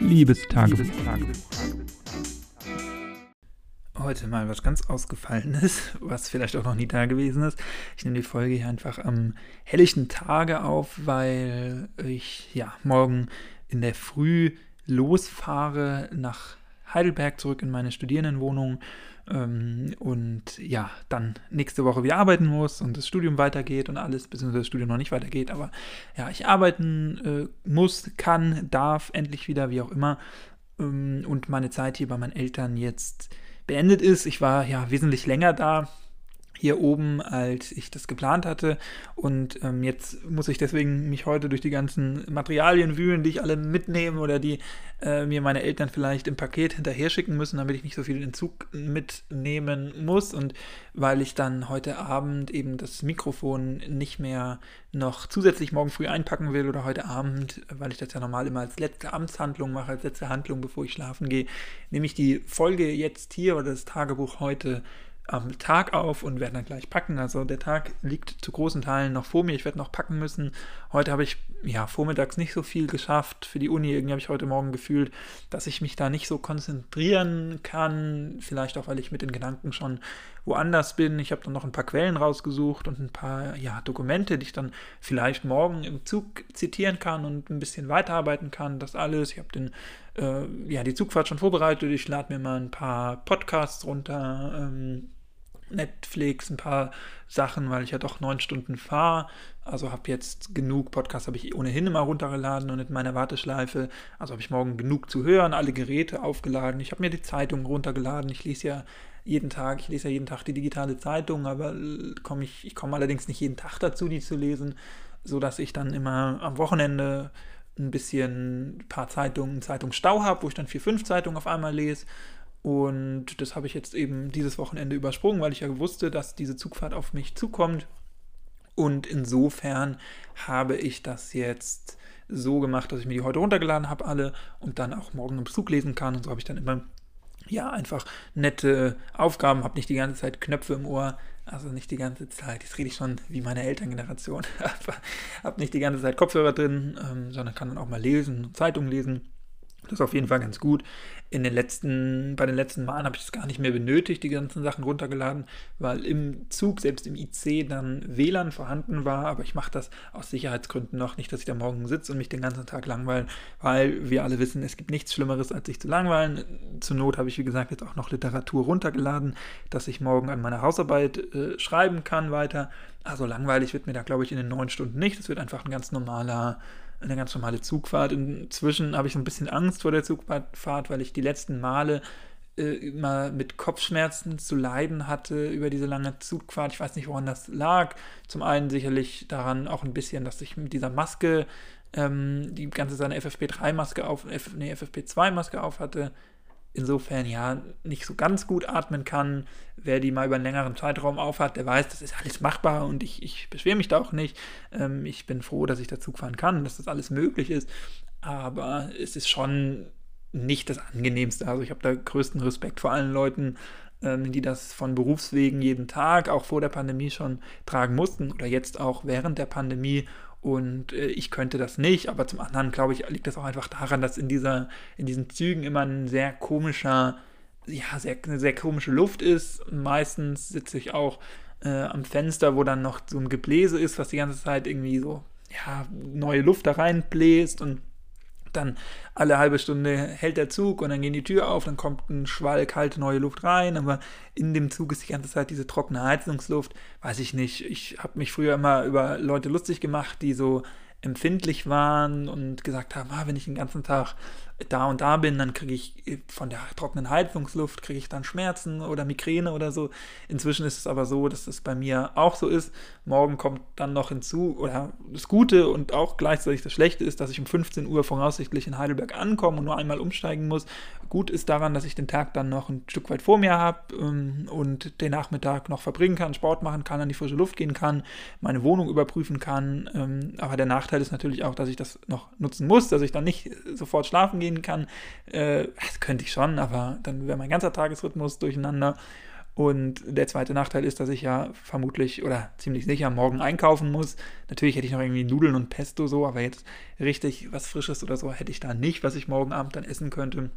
Liebestagebuch. Heute mal was ganz Ausgefallenes, was vielleicht auch noch nie da gewesen ist. Ich nehme die Folge hier einfach am helllichten Tage auf, weil ich ja morgen in der Früh losfahre nach Heidelberg zurück in meine Studierendenwohnung ähm, und ja, dann nächste Woche wieder arbeiten muss und das Studium weitergeht und alles, beziehungsweise das Studium noch nicht weitergeht, aber ja, ich arbeiten äh, muss, kann, darf, endlich wieder, wie auch immer ähm, und meine Zeit hier bei meinen Eltern jetzt beendet ist. Ich war ja wesentlich länger da, hier oben, als ich das geplant hatte. Und ähm, jetzt muss ich deswegen mich heute durch die ganzen Materialien wühlen, die ich alle mitnehme oder die äh, mir meine Eltern vielleicht im Paket hinterher schicken müssen, damit ich nicht so viel in Zug mitnehmen muss. Und weil ich dann heute Abend eben das Mikrofon nicht mehr noch zusätzlich morgen früh einpacken will oder heute Abend, weil ich das ja normal immer als letzte Amtshandlung mache, als letzte Handlung, bevor ich schlafen gehe, nehme ich die Folge jetzt hier oder das Tagebuch heute am Tag auf und werde dann gleich packen. Also der Tag liegt zu großen Teilen noch vor mir. Ich werde noch packen müssen. Heute habe ich ja vormittags nicht so viel geschafft für die Uni. Irgendwie habe ich heute Morgen gefühlt, dass ich mich da nicht so konzentrieren kann. Vielleicht auch, weil ich mit den Gedanken schon woanders bin. Ich habe dann noch ein paar Quellen rausgesucht und ein paar ja, Dokumente, die ich dann vielleicht morgen im Zug zitieren kann und ein bisschen weiterarbeiten kann. Das alles. Ich habe den äh, ja, die Zugfahrt schon vorbereitet. Ich lade mir mal ein paar Podcasts runter. Ähm, Netflix, ein paar Sachen, weil ich ja doch neun Stunden fahre. Also habe jetzt genug Podcasts, habe ich ohnehin immer runtergeladen und in meiner Warteschleife. Also habe ich morgen genug zu hören, alle Geräte aufgeladen. Ich habe mir die Zeitung runtergeladen. Ich lese ja jeden Tag, ich lese ja jeden Tag die digitale Zeitung, aber komm ich, ich komme allerdings nicht jeden Tag dazu, die zu lesen, sodass ich dann immer am Wochenende ein bisschen ein paar Zeitungen, Zeitungsstau habe, wo ich dann vier, fünf Zeitungen auf einmal lese und das habe ich jetzt eben dieses Wochenende übersprungen, weil ich ja wusste, dass diese Zugfahrt auf mich zukommt. Und insofern habe ich das jetzt so gemacht, dass ich mir die heute runtergeladen habe, alle, und dann auch morgen im Zug lesen kann. Und so habe ich dann immer, ja, einfach nette Aufgaben, habe nicht die ganze Zeit Knöpfe im Ohr, also nicht die ganze Zeit, jetzt rede ich schon wie meine Elterngeneration, habe nicht die ganze Zeit Kopfhörer drin, ähm, sondern kann dann auch mal lesen, Zeitung lesen das ist auf jeden Fall ganz gut. In den letzten, bei den letzten Malen habe ich es gar nicht mehr benötigt, die ganzen Sachen runtergeladen, weil im Zug, selbst im IC, dann WLAN vorhanden war. Aber ich mache das aus Sicherheitsgründen noch nicht, dass ich da morgen sitze und mich den ganzen Tag langweilen, weil wir alle wissen, es gibt nichts Schlimmeres, als sich zu langweilen. Zur Not habe ich, wie gesagt, jetzt auch noch Literatur runtergeladen, dass ich morgen an meiner Hausarbeit äh, schreiben kann weiter. Also langweilig wird mir da, glaube ich, in den neun Stunden nicht. Es wird einfach ein ganz normaler eine ganz normale Zugfahrt. Inzwischen habe ich so ein bisschen Angst vor der Zugfahrt, weil ich die letzten Male äh, immer mit Kopfschmerzen zu leiden hatte über diese lange Zugfahrt. Ich weiß nicht, woran das lag. Zum einen sicherlich daran auch ein bisschen, dass ich mit dieser Maske ähm, die ganze Zeit eine FFP3-Maske auf, F, nee, FFP2-Maske auf hatte insofern ja nicht so ganz gut atmen kann. Wer die mal über einen längeren Zeitraum aufhat, der weiß, das ist alles machbar und ich, ich beschwere mich da auch nicht. Ähm, ich bin froh, dass ich da Zug fahren kann, dass das alles möglich ist. Aber es ist schon nicht das Angenehmste. Also ich habe da größten Respekt vor allen Leuten, ähm, die das von Berufswegen jeden Tag, auch vor der Pandemie schon tragen mussten oder jetzt auch während der Pandemie und äh, ich könnte das nicht, aber zum anderen, glaube ich, liegt das auch einfach daran, dass in, dieser, in diesen Zügen immer ein sehr komischer, ja, sehr, eine sehr komische Luft ist. Meistens sitze ich auch äh, am Fenster, wo dann noch so ein Gebläse ist, was die ganze Zeit irgendwie so, ja, neue Luft da reinbläst und dann alle halbe Stunde hält der Zug und dann geht die Tür auf, dann kommt ein Schwall kalte neue Luft rein, aber in dem Zug ist die ganze Zeit diese trockene Heizungsluft. Weiß ich nicht. Ich habe mich früher immer über Leute lustig gemacht, die so empfindlich waren und gesagt haben, ah, wenn ich den ganzen Tag da und da bin, dann kriege ich äh, von der trockenen Heizungsluft, kriege ich dann Schmerzen oder Migräne oder so. Inzwischen ist es aber so, dass es bei mir auch so ist. Morgen kommt dann noch hinzu, oder das Gute und auch gleichzeitig das Schlechte ist, dass ich um 15 Uhr voraussichtlich in Heidelberg ankomme und nur einmal umsteigen muss. Gut ist daran, dass ich den Tag dann noch ein Stück weit vor mir habe ähm, und den Nachmittag noch verbringen kann, Sport machen kann, an die frische Luft gehen kann, meine Wohnung überprüfen kann. Ähm, aber der Nachteil ist natürlich auch, dass ich das noch nutzen muss, dass ich dann nicht sofort schlafen gehe gehen kann. Äh, das könnte ich schon, aber dann wäre mein ganzer Tagesrhythmus durcheinander. Und der zweite Nachteil ist, dass ich ja vermutlich oder ziemlich sicher morgen einkaufen muss. Natürlich hätte ich noch irgendwie Nudeln und Pesto so, aber jetzt richtig was Frisches oder so hätte ich da nicht, was ich morgen Abend dann essen könnte.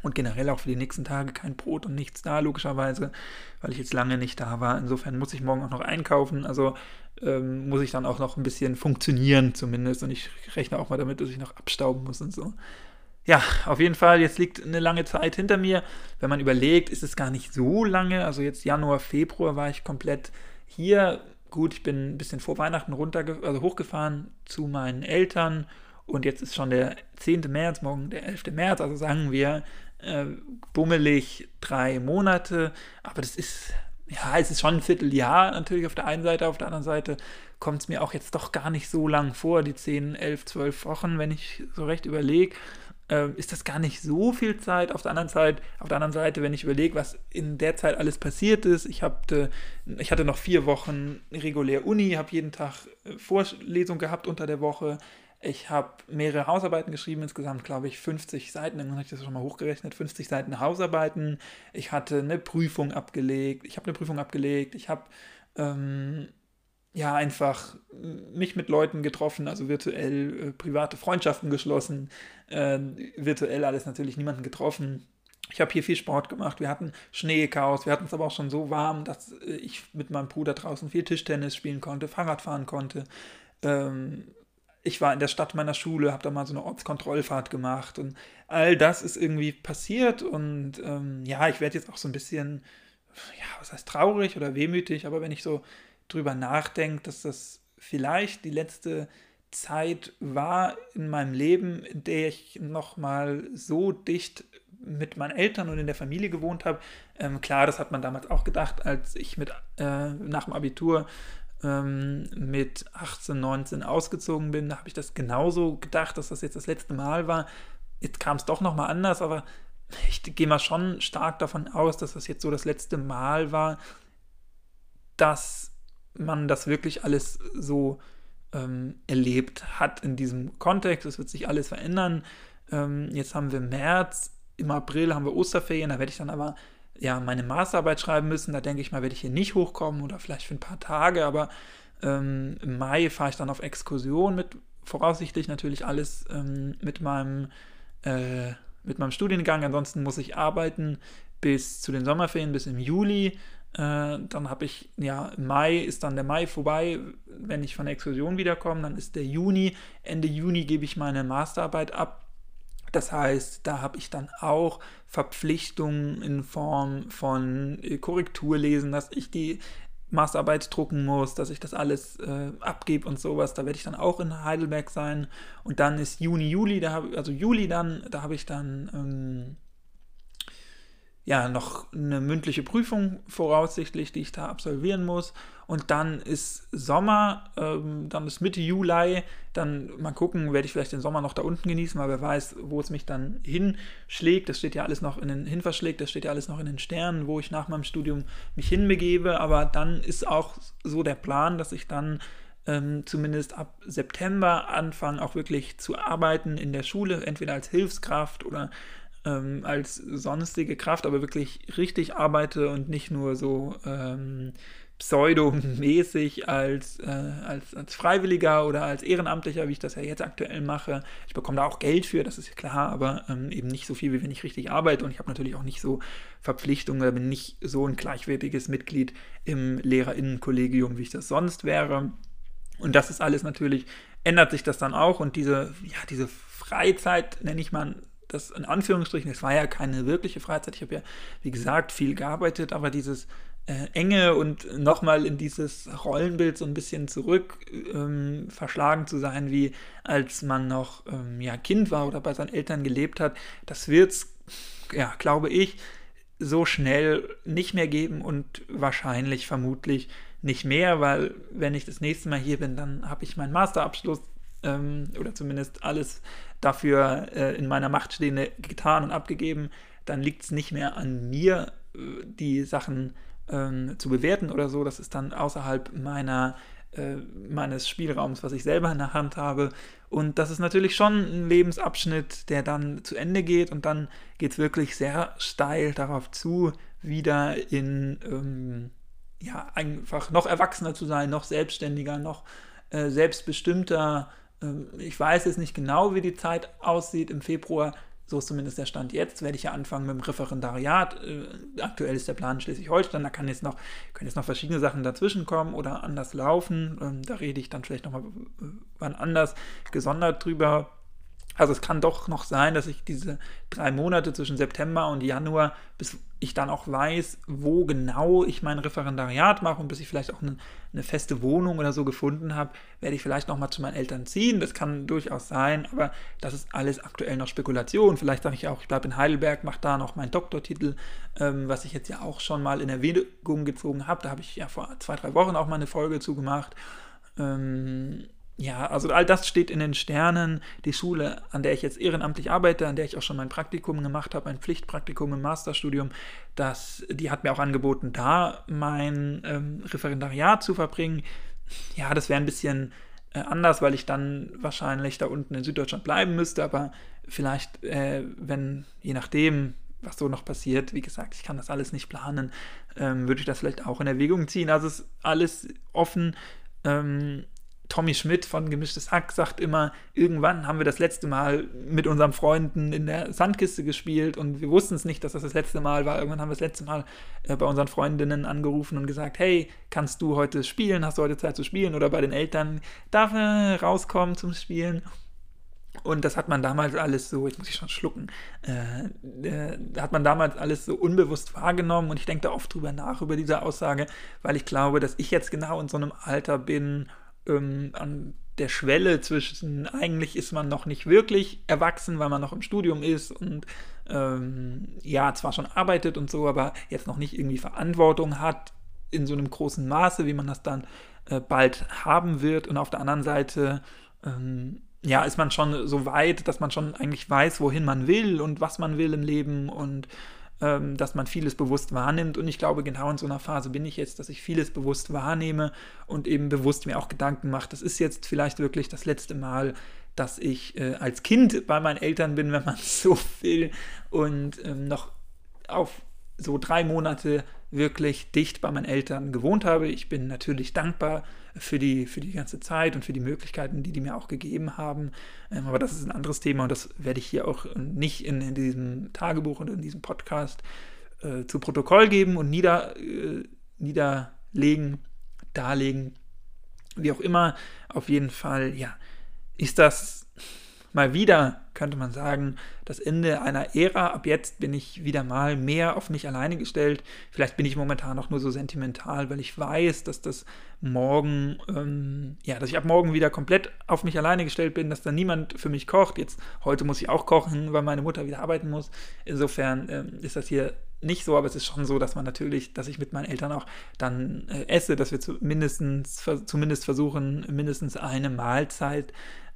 Und generell auch für die nächsten Tage kein Brot und nichts da, logischerweise, weil ich jetzt lange nicht da war. Insofern muss ich morgen auch noch einkaufen. Also ähm, muss ich dann auch noch ein bisschen funktionieren, zumindest. Und ich rechne auch mal damit, dass ich noch abstauben muss und so. Ja, auf jeden Fall, jetzt liegt eine lange Zeit hinter mir. Wenn man überlegt, ist es gar nicht so lange. Also jetzt Januar, Februar war ich komplett hier. Gut, ich bin ein bisschen vor Weihnachten runter, also hochgefahren zu meinen Eltern. Und jetzt ist schon der 10. März, morgen der 11. März. Also sagen wir äh, bummelig drei Monate, aber das ist, ja, es ist schon ein Vierteljahr natürlich auf der einen Seite, auf der anderen Seite kommt es mir auch jetzt doch gar nicht so lang vor, die 10, 11, 12 Wochen, wenn ich so recht überlege. Äh, ist das gar nicht so viel Zeit. Auf der anderen Seite, auf der anderen Seite wenn ich überlege, was in der Zeit alles passiert ist, ich, hab, äh, ich hatte noch vier Wochen regulär Uni, habe jeden Tag äh, Vorlesung gehabt unter der Woche, ich habe mehrere Hausarbeiten geschrieben, insgesamt glaube ich 50 Seiten, dann habe ich das schon mal hochgerechnet, 50 Seiten Hausarbeiten. Ich hatte eine Prüfung abgelegt, ich habe eine Prüfung abgelegt, ich habe ähm, ja einfach mich mit Leuten getroffen, also virtuell äh, private Freundschaften geschlossen, äh, virtuell alles natürlich niemanden getroffen. Ich habe hier viel Sport gemacht. Wir hatten Schneechaos. Wir hatten es aber auch schon so warm, dass äh, ich mit meinem Bruder draußen viel Tischtennis spielen konnte, Fahrrad fahren konnte. Ähm, ich war in der Stadt meiner Schule, habe da mal so eine Ortskontrollfahrt gemacht und all das ist irgendwie passiert und ähm, ja, ich werde jetzt auch so ein bisschen, ja, was heißt traurig oder wehmütig, aber wenn ich so drüber nachdenke, dass das vielleicht die letzte Zeit war in meinem Leben, in der ich nochmal so dicht mit meinen Eltern und in der Familie gewohnt habe. Ähm, klar, das hat man damals auch gedacht, als ich mit äh, nach dem Abitur ähm, mit 18, 19 ausgezogen bin, da habe ich das genauso gedacht, dass das jetzt das letzte Mal war. Jetzt kam es doch nochmal anders, aber ich gehe mal schon stark davon aus, dass das jetzt so das letzte Mal war, dass man das wirklich alles so ähm, erlebt hat in diesem Kontext. Es wird sich alles verändern. Ähm, jetzt haben wir März, im April haben wir Osterferien, da werde ich dann aber ja, meine Masterarbeit schreiben müssen. Da denke ich mal, werde ich hier nicht hochkommen oder vielleicht für ein paar Tage, aber ähm, im Mai fahre ich dann auf Exkursion mit voraussichtlich natürlich alles ähm, mit meinem äh, mit meinem Studiengang. Ansonsten muss ich arbeiten bis zu den Sommerferien, bis im Juli. Äh, dann habe ich, ja, Mai ist dann der Mai vorbei. Wenn ich von der Exkursion wiederkomme, dann ist der Juni. Ende Juni gebe ich meine Masterarbeit ab. Das heißt, da habe ich dann auch Verpflichtungen in Form von äh, Korrekturlesen, dass ich die Masterarbeit drucken muss, dass ich das alles äh, abgebe und sowas. Da werde ich dann auch in Heidelberg sein. Und dann ist Juni, Juli, da hab, also Juli dann, da habe ich dann ähm, ja noch eine mündliche Prüfung voraussichtlich, die ich da absolvieren muss. Und dann ist Sommer, ähm, dann ist Mitte Juli, dann mal gucken, werde ich vielleicht den Sommer noch da unten genießen, weil wer weiß, wo es mich dann hinschlägt. Das steht ja alles noch in den, hinverschlägt, das steht ja alles noch in den Sternen, wo ich nach meinem Studium mich hinbegebe. Aber dann ist auch so der Plan, dass ich dann ähm, zumindest ab September anfange, auch wirklich zu arbeiten in der Schule, entweder als Hilfskraft oder ähm, als sonstige Kraft, aber wirklich richtig arbeite und nicht nur so ähm, pseudomäßig als, äh, als, als Freiwilliger oder als Ehrenamtlicher, wie ich das ja jetzt aktuell mache. Ich bekomme da auch Geld für, das ist klar, aber ähm, eben nicht so viel, wie wenn ich richtig arbeite. Und ich habe natürlich auch nicht so Verpflichtungen bin nicht so ein gleichwertiges Mitglied im Lehrerinnenkollegium, wie ich das sonst wäre. Und das ist alles natürlich, ändert sich das dann auch und diese, ja, diese Freizeit, nenne ich mal das in Anführungsstrichen, es war ja keine wirkliche Freizeit. Ich habe ja, wie gesagt, viel gearbeitet, aber dieses äh, Enge und nochmal in dieses Rollenbild so ein bisschen zurück ähm, verschlagen zu sein, wie als man noch ähm, ja, Kind war oder bei seinen Eltern gelebt hat, das wird es, ja, glaube ich, so schnell nicht mehr geben und wahrscheinlich vermutlich nicht mehr, weil wenn ich das nächste Mal hier bin, dann habe ich meinen Masterabschluss ähm, oder zumindest alles dafür äh, in meiner Macht Stehende getan und abgegeben, dann liegt es nicht mehr an mir, äh, die Sachen ähm, zu bewerten oder so. Das ist dann außerhalb meiner, äh, meines Spielraums, was ich selber in der Hand habe. Und das ist natürlich schon ein Lebensabschnitt, der dann zu Ende geht und dann geht es wirklich sehr steil darauf zu, wieder in, ähm, ja, einfach noch erwachsener zu sein, noch selbstständiger, noch äh, selbstbestimmter. Ähm, ich weiß jetzt nicht genau, wie die Zeit aussieht im Februar. So ist zumindest der Stand jetzt. Werde ich ja anfangen mit dem Referendariat. Äh, aktuell ist der Plan Schleswig-Holstein. Da kann jetzt noch, können jetzt noch verschiedene Sachen dazwischen kommen oder anders laufen. Ähm, da rede ich dann vielleicht nochmal äh, wann anders gesondert drüber. Also es kann doch noch sein, dass ich diese drei Monate zwischen September und Januar, bis ich dann auch weiß, wo genau ich mein Referendariat mache und bis ich vielleicht auch eine, eine feste Wohnung oder so gefunden habe, werde ich vielleicht nochmal zu meinen Eltern ziehen. Das kann durchaus sein, aber das ist alles aktuell noch Spekulation. Vielleicht sage ich auch, ich bleibe in Heidelberg, mache da noch meinen Doktortitel, ähm, was ich jetzt ja auch schon mal in Erwägung gezogen habe. Da habe ich ja vor zwei, drei Wochen auch mal eine Folge zu gemacht. Ähm, ja, also all das steht in den Sternen. Die Schule, an der ich jetzt ehrenamtlich arbeite, an der ich auch schon mein Praktikum gemacht habe, ein Pflichtpraktikum im Masterstudium, das, die hat mir auch angeboten, da mein ähm, Referendariat zu verbringen. Ja, das wäre ein bisschen äh, anders, weil ich dann wahrscheinlich da unten in Süddeutschland bleiben müsste, aber vielleicht, äh, wenn, je nachdem, was so noch passiert, wie gesagt, ich kann das alles nicht planen, ähm, würde ich das vielleicht auch in Erwägung ziehen. Also ist alles offen. Ähm, Tommy Schmidt von Gemischtes Hack sagt immer, irgendwann haben wir das letzte Mal mit unseren Freunden in der Sandkiste gespielt und wir wussten es nicht, dass das das letzte Mal war. Irgendwann haben wir das letzte Mal äh, bei unseren Freundinnen angerufen und gesagt, hey, kannst du heute spielen? Hast du heute Zeit zu spielen? Oder bei den Eltern, darf er rauskommen zum Spielen? Und das hat man damals alles so, jetzt muss ich schon schlucken, äh, äh, hat man damals alles so unbewusst wahrgenommen und ich denke da oft drüber nach, über diese Aussage, weil ich glaube, dass ich jetzt genau in so einem Alter bin, ähm, an der Schwelle zwischen, eigentlich ist man noch nicht wirklich erwachsen, weil man noch im Studium ist und ähm, ja, zwar schon arbeitet und so, aber jetzt noch nicht irgendwie Verantwortung hat in so einem großen Maße, wie man das dann äh, bald haben wird. Und auf der anderen Seite, ähm, ja, ist man schon so weit, dass man schon eigentlich weiß, wohin man will und was man will im Leben und ähm, dass man vieles bewusst wahrnimmt. Und ich glaube, genau in so einer Phase bin ich jetzt, dass ich vieles bewusst wahrnehme und eben bewusst mir auch Gedanken mache. Das ist jetzt vielleicht wirklich das letzte Mal, dass ich äh, als Kind bei meinen Eltern bin, wenn man so will, und ähm, noch auf so drei Monate wirklich dicht bei meinen Eltern gewohnt habe. Ich bin natürlich dankbar für die, für die ganze Zeit und für die Möglichkeiten, die die mir auch gegeben haben. Ähm, aber das ist ein anderes Thema und das werde ich hier auch nicht in, in diesem Tagebuch und in diesem Podcast äh, zu Protokoll geben und nieder, äh, niederlegen, darlegen. Wie auch immer, auf jeden Fall, ja, ist das mal wieder, könnte man sagen, das Ende einer Ära. Ab jetzt bin ich wieder mal mehr auf mich alleine gestellt. Vielleicht bin ich momentan auch nur so sentimental, weil ich weiß, dass das morgen, ähm, ja, dass ich ab morgen wieder komplett auf mich alleine gestellt bin, dass da niemand für mich kocht. Jetzt, heute muss ich auch kochen, weil meine Mutter wieder arbeiten muss. Insofern ähm, ist das hier nicht so, aber es ist schon so, dass man natürlich, dass ich mit meinen Eltern auch dann äh, esse, dass wir zumindest, zumindest versuchen, mindestens eine Mahlzeit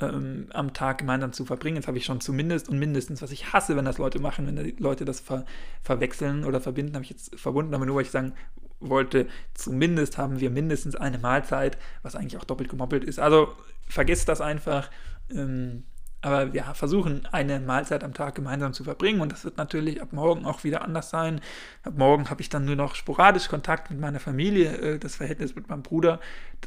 ähm, am Tag gemeinsam zu verbringen. Jetzt habe ich schon zumindest und mindestens, was ich hasse, wenn das Leute machen, wenn die Leute das ver verwechseln oder verbinden, habe ich jetzt verbunden, aber nur, weil ich sagen wollte, zumindest haben wir mindestens eine Mahlzeit, was eigentlich auch doppelt gemoppelt ist. Also vergesst das einfach. Ähm, aber wir versuchen, eine Mahlzeit am Tag gemeinsam zu verbringen und das wird natürlich ab morgen auch wieder anders sein. Ab morgen habe ich dann nur noch sporadisch Kontakt mit meiner Familie, äh, das Verhältnis mit meinem Bruder,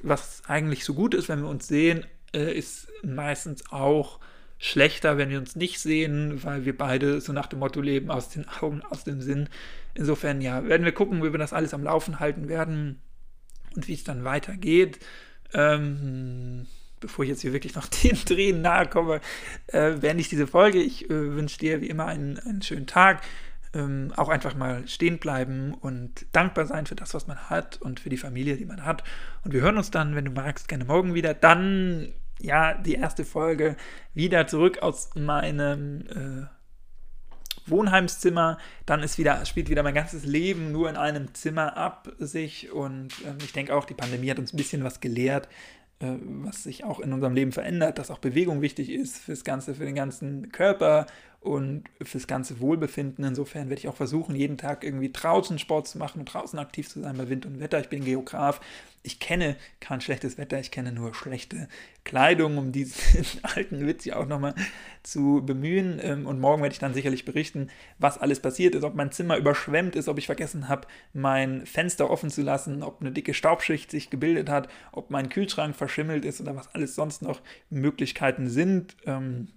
was eigentlich so gut ist, wenn wir uns sehen, äh, ist meistens auch schlechter, wenn wir uns nicht sehen, weil wir beide so nach dem Motto leben, aus den Augen, aus dem Sinn. Insofern, ja, werden wir gucken, wie wir das alles am Laufen halten werden und wie es dann weitergeht. Ähm, bevor ich jetzt hier wirklich noch den Tränen nahe komme, äh, beende ich diese Folge. Ich äh, wünsche dir wie immer einen, einen schönen Tag. Ähm, auch einfach mal stehen bleiben und dankbar sein für das, was man hat und für die Familie, die man hat. Und wir hören uns dann, wenn du magst, gerne morgen wieder. Dann, ja, die erste Folge wieder zurück aus meinem äh, Wohnheimszimmer. Dann ist wieder, spielt wieder mein ganzes Leben nur in einem Zimmer ab sich. Und äh, ich denke auch, die Pandemie hat uns ein bisschen was gelehrt, äh, was sich auch in unserem Leben verändert, dass auch Bewegung wichtig ist fürs Ganze, für den ganzen Körper und fürs ganze Wohlbefinden. Insofern werde ich auch versuchen, jeden Tag irgendwie draußen Sport zu machen und draußen aktiv zu sein bei Wind und Wetter. Ich bin Geograf. Ich kenne kein schlechtes Wetter, ich kenne nur schlechte Kleidung, um diesen alten Witz ja auch nochmal zu bemühen. Ähm, und morgen werde ich dann sicherlich berichten, was alles passiert ist, ob mein Zimmer überschwemmt ist, ob ich vergessen habe, mein Fenster offen zu lassen, ob eine dicke Staubschicht sich gebildet hat, ob mein Kühlschrank verschimmelt ist oder was alles sonst noch Möglichkeiten sind ähm,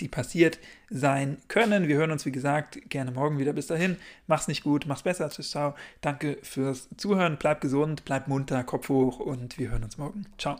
die passiert sein können. Wir hören uns, wie gesagt, gerne morgen wieder. Bis dahin, mach's nicht gut, mach's besser. Tschüss, ciao. Danke fürs Zuhören. Bleib gesund, bleib munter, Kopf hoch und wir hören uns morgen. Ciao.